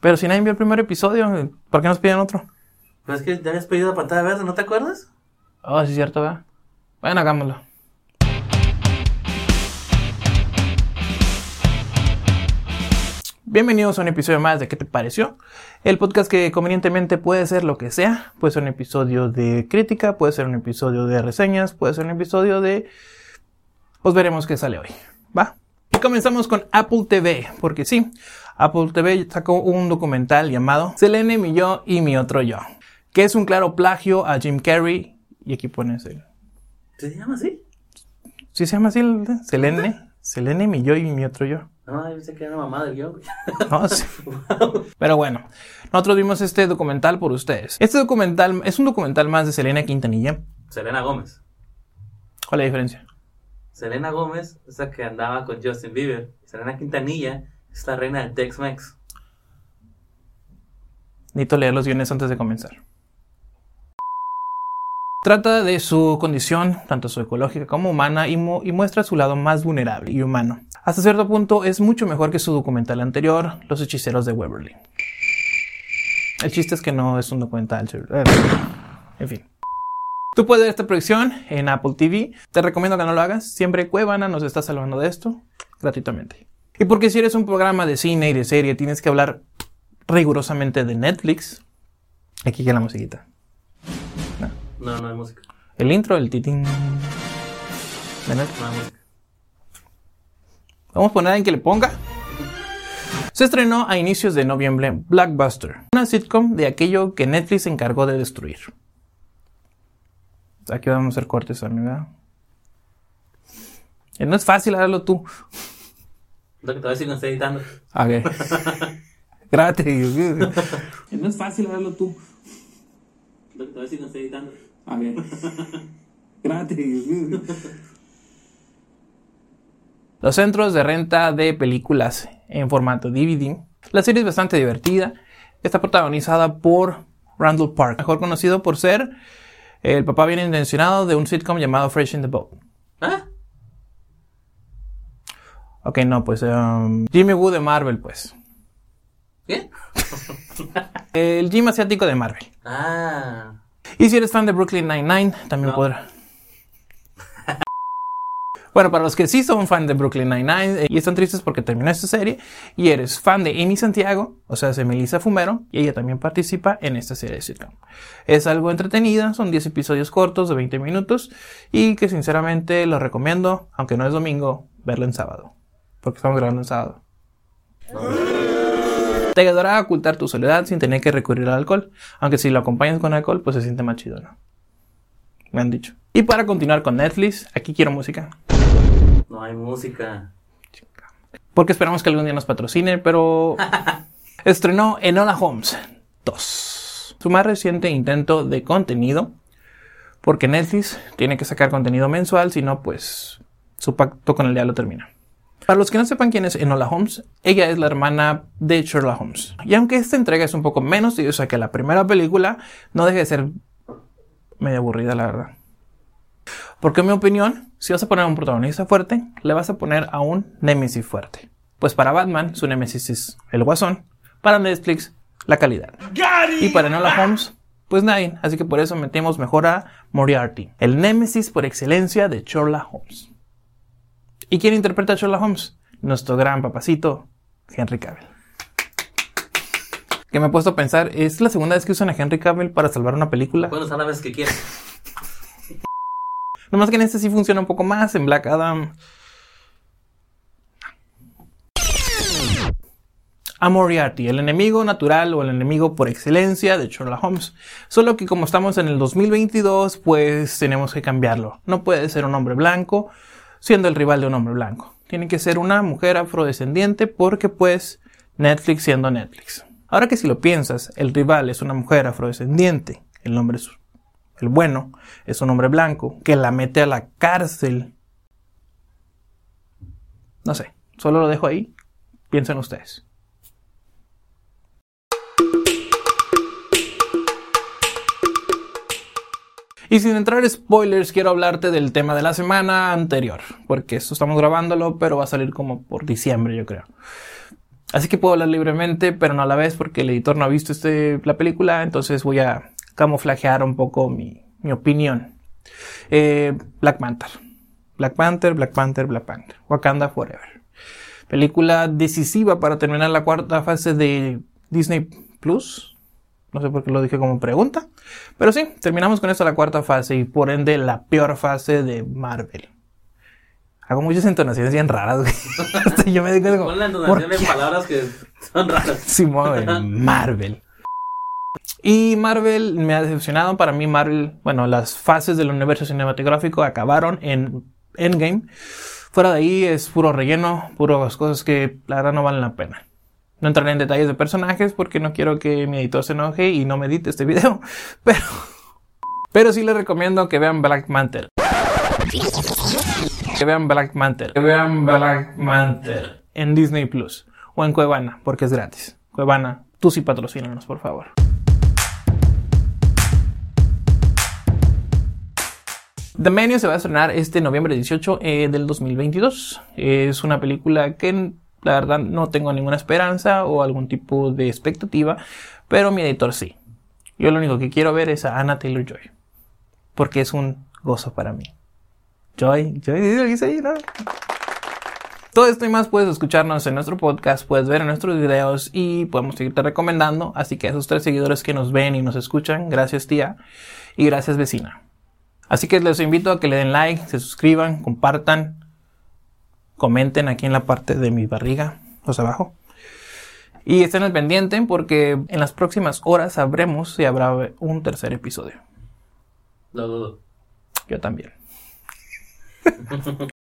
Pero si nadie vio el primer episodio, ¿por qué nos piden otro? Pues es que ya habías pedido la pantalla verde, ¿no te acuerdas? Oh, sí es cierto, ¿verdad? Bueno, hagámoslo. Bienvenidos a un episodio más de ¿Qué te pareció? El podcast que convenientemente puede ser lo que sea. Puede ser un episodio de crítica, puede ser un episodio de reseñas, puede ser un episodio de... Pues veremos qué sale hoy. ¿Va? Y comenzamos con Apple TV, porque sí, Apple TV sacó un documental llamado Selene, mi yo y mi otro yo, que es un claro plagio a Jim Carrey. Y aquí pones el... ¿Se llama así? ¿Sí se llama así el Selene? Selene, mi yo y mi otro yo. No, yo pensé que era mamá del guion. No, sí. Pero bueno, nosotros vimos este documental por ustedes. Este documental es un documental más de Selena Quintanilla. Selena Gómez. ¿Cuál es la diferencia? Selena Gómez es la que andaba con Justin Bieber. Selena Quintanilla es la reina del Tex-Mex. Necesito leer los guiones antes de comenzar. Trata de su condición, tanto su ecológica como humana, y, y muestra su lado más vulnerable y humano. Hasta cierto punto es mucho mejor que su documental anterior, Los hechiceros de Waverly. El chiste es que no es un documental. eh, En fin. Tú puedes ver esta producción en Apple TV. Te recomiendo que no lo hagas. Siempre Cuevana nos está salvando de esto gratuitamente. Y porque si eres un programa de cine y de serie, tienes que hablar rigurosamente de Netflix. Aquí queda la musiquita. No, no hay música. El intro, el titín. de Netflix. No hay música. Vamos a poner alguien que le ponga. Se estrenó a inicios de noviembre Blackbuster, una sitcom de aquello que Netflix se encargó de destruir. Aquí vamos a hacer cortes, amiga. Eh, No es fácil, hazlo tú. Lo que te voy a decir cuando esté editando. A ver. Grátis. No es fácil, hazlo tú. Lo que te voy a decir cuando esté editando. A ver. Gratis. Los centros de renta de películas en formato DVD. La serie es bastante divertida. Está protagonizada por Randall Park, mejor conocido por ser el papá bien intencionado de un sitcom llamado Fresh in the Boat. ¿Ah? Ok, no, pues um, Jimmy Woo de Marvel, pues. ¿Qué? El Jim asiático de Marvel. Ah. Y si eres fan de Brooklyn Nine-Nine, también No. podrá. Bueno, para los que sí son fan de Brooklyn Nine-Nine eh, y están tristes porque terminó esta serie, y eres fan de Amy Santiago, o sea, de Melissa Fumero, y ella también participa en esta serie de sitcom. Es algo entretenida, son 10 episodios cortos de 20 minutos, y que sinceramente lo recomiendo, aunque no es domingo, verlo en sábado, porque estamos grabando en sábado. Te ayudará a ocultar tu soledad sin tener que recurrir al alcohol. Aunque si lo acompañas con alcohol, pues se siente más chido, ¿no? Me han dicho. Y para continuar con Netflix, aquí quiero música. No hay música. Porque esperamos que algún día nos patrocine, pero estrenó Enola Holmes 2. Su más reciente intento de contenido. Porque Netflix tiene que sacar contenido mensual, si no, pues su pacto con el diablo termina. Para los que no sepan quién es Enola Holmes, ella es la hermana de Sherlock Holmes. Y aunque esta entrega es un poco menos tediosa que la primera película, no deja de ser medio aburrida, la verdad. Porque en mi opinión, si vas a poner a un protagonista fuerte, le vas a poner a un némesis fuerte. Pues para Batman, su némesis es el guasón. Para Netflix, la calidad. Y para Enola Holmes, pues nadie. Así que por eso metemos mejor a Moriarty, el némesis por excelencia de Sherlock Holmes. ¿Y quién interpreta a Sherlock Holmes? Nuestro gran papacito, Henry Cavill. Que me he puesto a pensar, ¿es la segunda vez que usan a Henry Cavill para salvar una película? Puedes usar las veces que quieras. Nomás que en este sí funciona un poco más, en Black Adam. A Moriarty, el enemigo natural o el enemigo por excelencia de Sherlock Holmes. Solo que como estamos en el 2022, pues tenemos que cambiarlo. No puede ser un hombre blanco siendo el rival de un hombre blanco. Tiene que ser una mujer afrodescendiente porque pues Netflix siendo Netflix. Ahora que si lo piensas, el rival es una mujer afrodescendiente, el hombre es el bueno, es un hombre blanco que la mete a la cárcel. No sé, solo lo dejo ahí. Piensen ustedes. Y sin entrar en spoilers, quiero hablarte del tema de la semana anterior, porque esto estamos grabándolo, pero va a salir como por diciembre, yo creo. Así que puedo hablar libremente, pero no a la vez porque el editor no ha visto este, la película, entonces voy a camuflajear un poco mi, mi opinión. Eh, Black Panther. Black Panther, Black Panther, Black Panther. Wakanda Forever. Película decisiva para terminar la cuarta fase de Disney Plus. No sé por qué lo dije como pregunta. Pero sí, terminamos con esto la cuarta fase y por ende la peor fase de Marvel. Hago muchas entonaciones bien raras, güey. Yo me digo Pon la entonación en palabras que son raras. Simón, Marvel. Y Marvel me ha decepcionado. Para mí, Marvel, bueno, las fases del universo cinematográfico acabaron en Endgame. Fuera de ahí es puro relleno, puras cosas que la verdad no valen la pena. No entraré en detalles de personajes porque no quiero que mi editor se enoje y no me edite este video. Pero, pero sí les recomiendo que vean Black Panther. Que vean Black Panther. Que vean Black Panther en Disney Plus o en Cuevana porque es gratis. Cuevana, tú sí patrocínanos, por favor. The Menu se va a estrenar este noviembre 18 eh, del 2022. Es una película que la verdad no tengo ninguna esperanza o algún tipo de expectativa, pero mi editor sí. Yo lo único que quiero ver es a Anna Taylor Joy, porque es un gozo para mí. Joy, Joy, dice ahí, ¿no? Todo esto y más puedes escucharnos en nuestro podcast, puedes ver en nuestros videos y podemos seguirte recomendando. Así que a esos tres seguidores que nos ven y nos escuchan, gracias tía y gracias vecina. Así que les invito a que le den like, se suscriban, compartan, comenten aquí en la parte de mi barriga, los abajo. Y estén al pendiente porque en las próximas horas sabremos si habrá un tercer episodio. Lo dudo. Yo también.